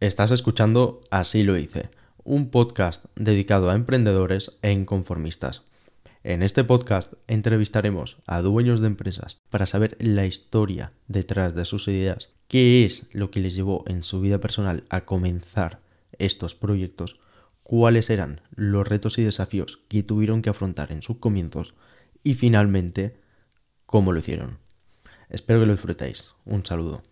Estás escuchando Así lo hice, un podcast dedicado a emprendedores e inconformistas. En este podcast entrevistaremos a dueños de empresas para saber la historia detrás de sus ideas, qué es lo que les llevó en su vida personal a comenzar estos proyectos, cuáles eran los retos y desafíos que tuvieron que afrontar en sus comienzos y finalmente cómo lo hicieron. Espero que lo disfrutéis. Un saludo.